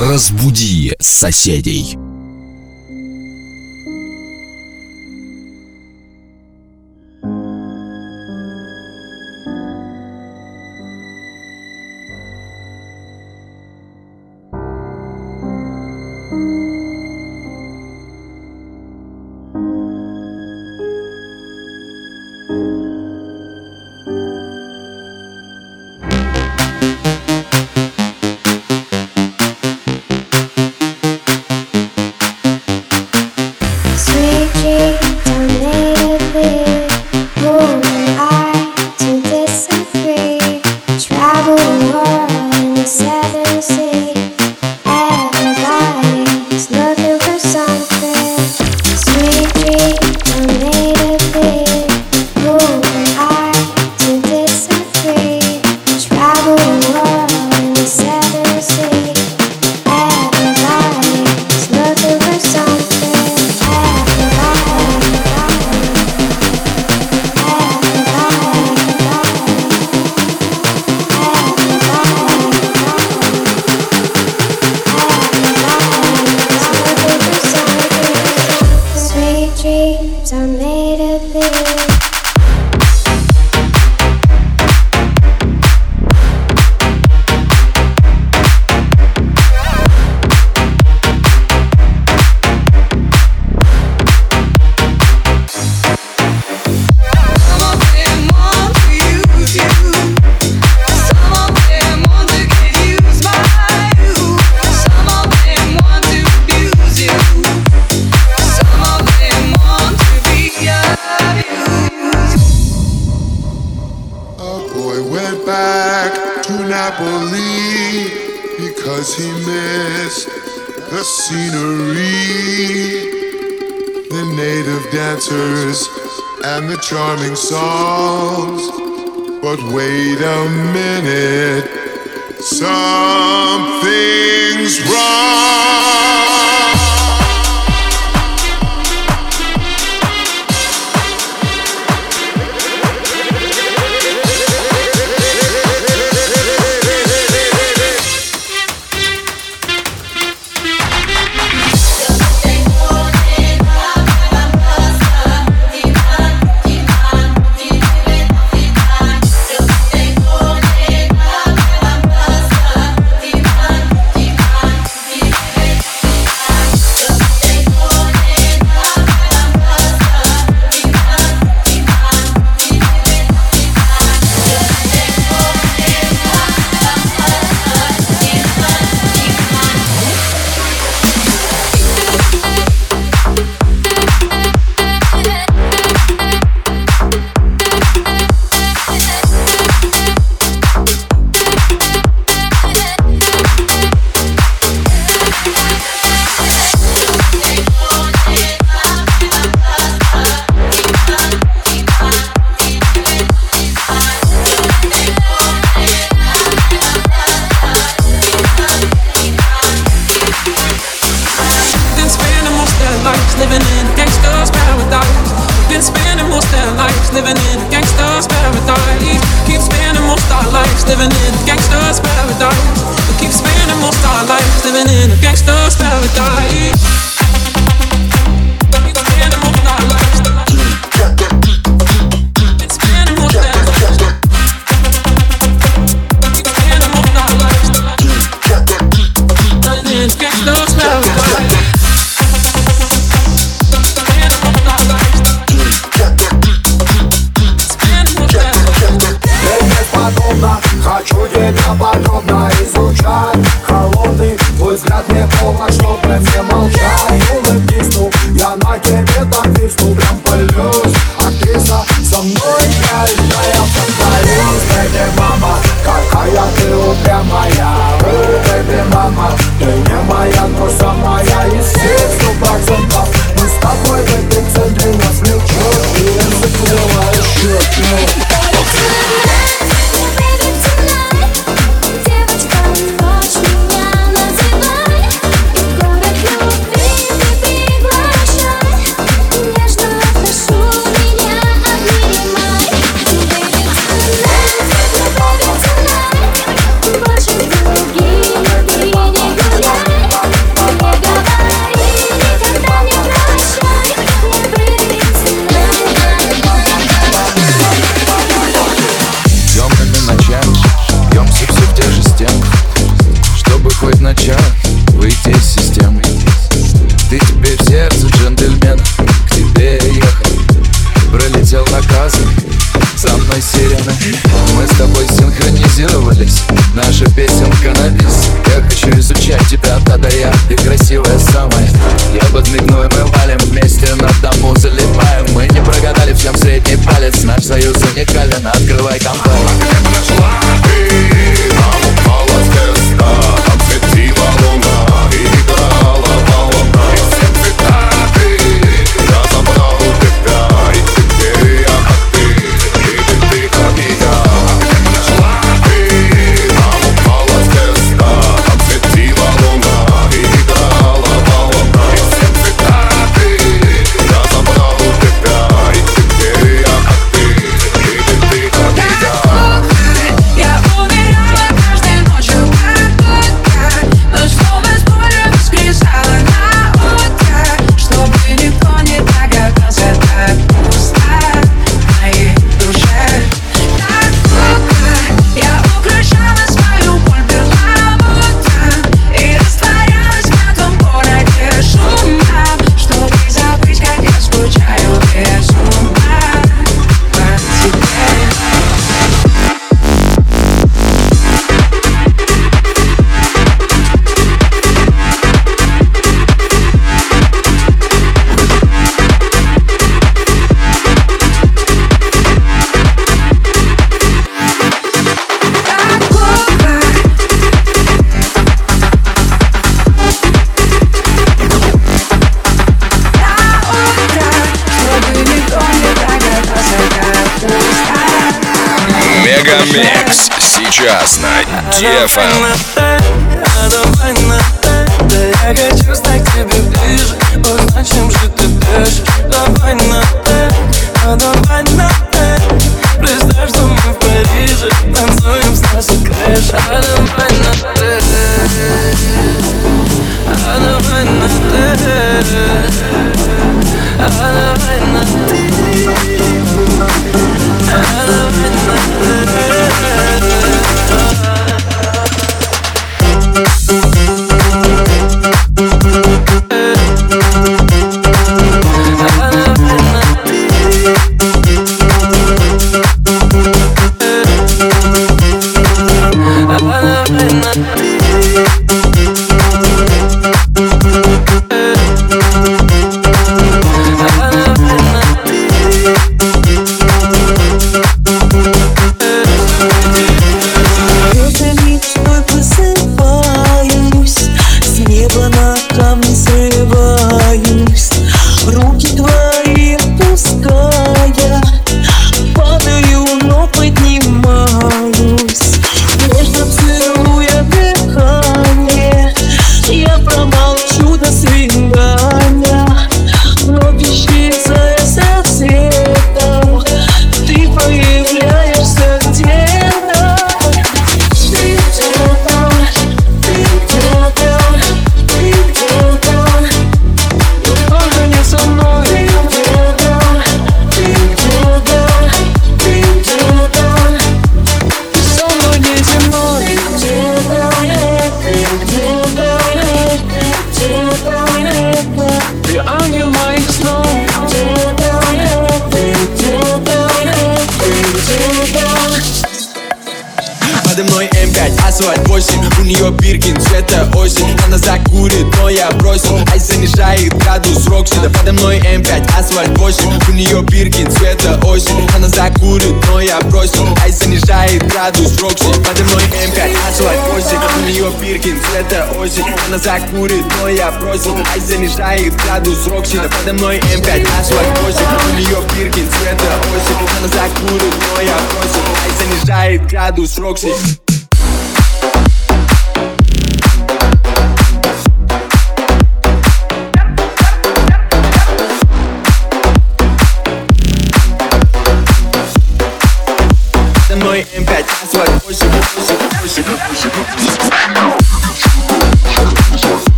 Разбуди соседей. and the charming songs. But wait a minute, something's wrong. Мы с тобой синхронизировались. Наша песенка на бис. Я хочу изучать тебя А до Я. Ты красивая самая. Я подмигну и мы валим вместе На дому залипаем. Мы не прогадали всем средний палец. Наш союз уникален. Открывай компанию сейчас на да я хочу стать к тебе ближе Узнать, же ты Давай на «ты», а давай на «ты» Представь, что мы в Париже. Танцуем с нашей крыши А давай Подо мной M5, Asphalt 8 У нее Биркин, цвета осень. Она закурит, но я бросил. Ice занижает градус в роксе Подо мной M5, Asphalt 8 У нее Биркин, цвета осень. Она закурит, но я бросил. Ice занижает градус в роксе, да Подо мной M5, Asphalt 8 У нее Биркин, цвета осень. Она закурит, но я бросил. Ice занижает градус в роксе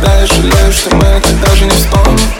Когда жалеешь, что мы это даже не вспомним.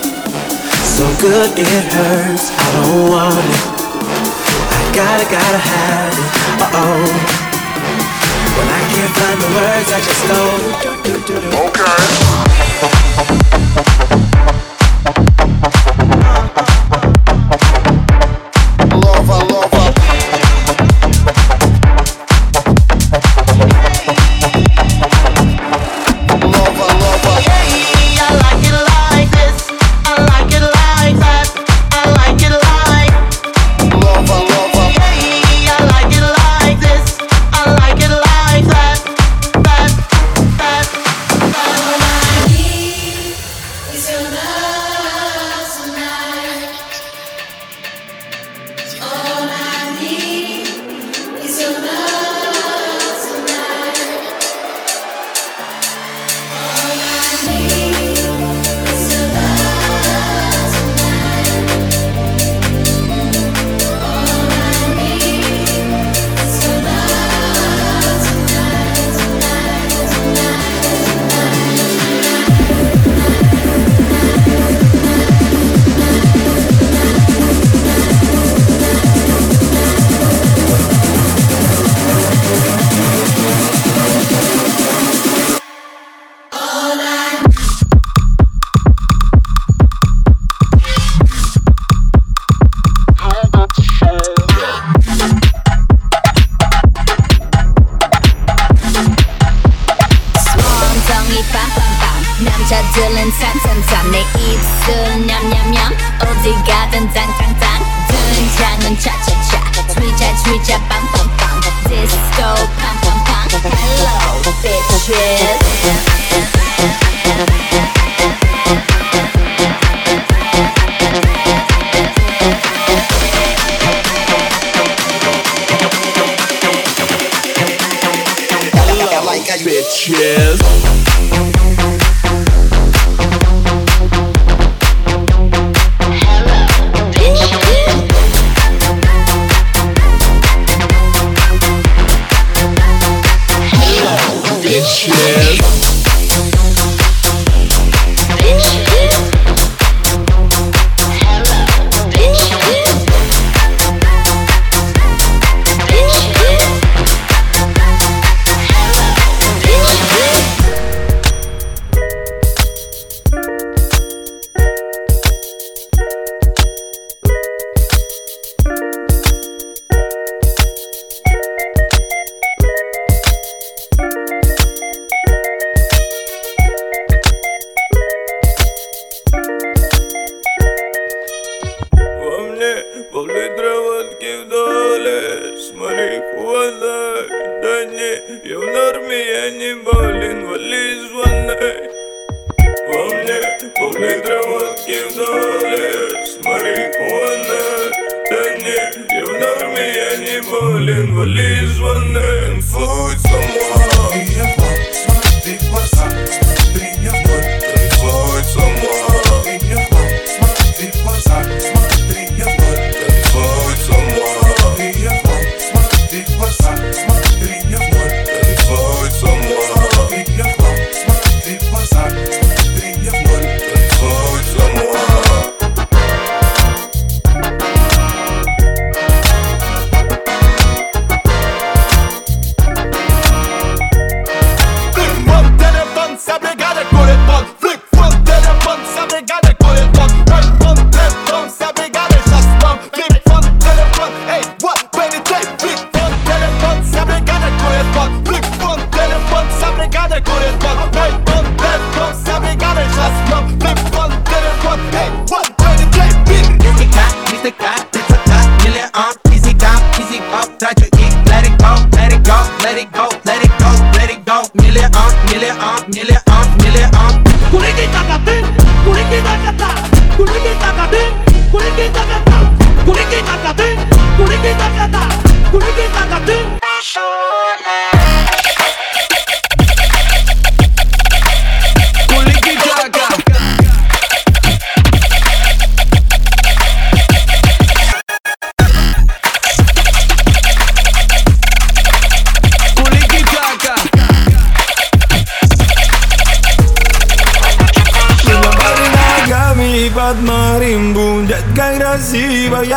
So good it hurts. I don't want it. I gotta, gotta have it. Uh oh. When I can't find the words, I just go. Okay.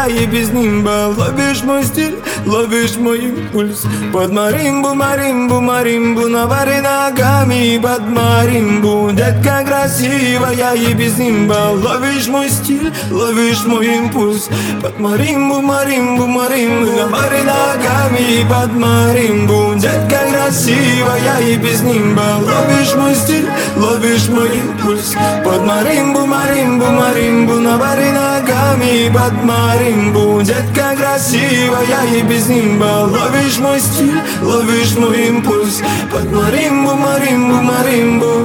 Красивая и без нимба. Ловишь мой стиль, ловишь мой импульс. Под маримбу, маримбу, маримбу Навари ногами под маримбу. Детка красивая и без нимба. Ловишь мой стиль, ловишь мой импульс. Под маримбу, маримбу, маримбу Навари ногами под маримбу. Детка красивая и без нимба. Ловишь мой стиль, ловишь мой импульс. Под маримбу, маримбу, маримбу Навари ногами под маримбу Детка красивая и без нимба. Ловишь мой стиль, ловишь мой импульс. Под маримбу, маримбу, маримбу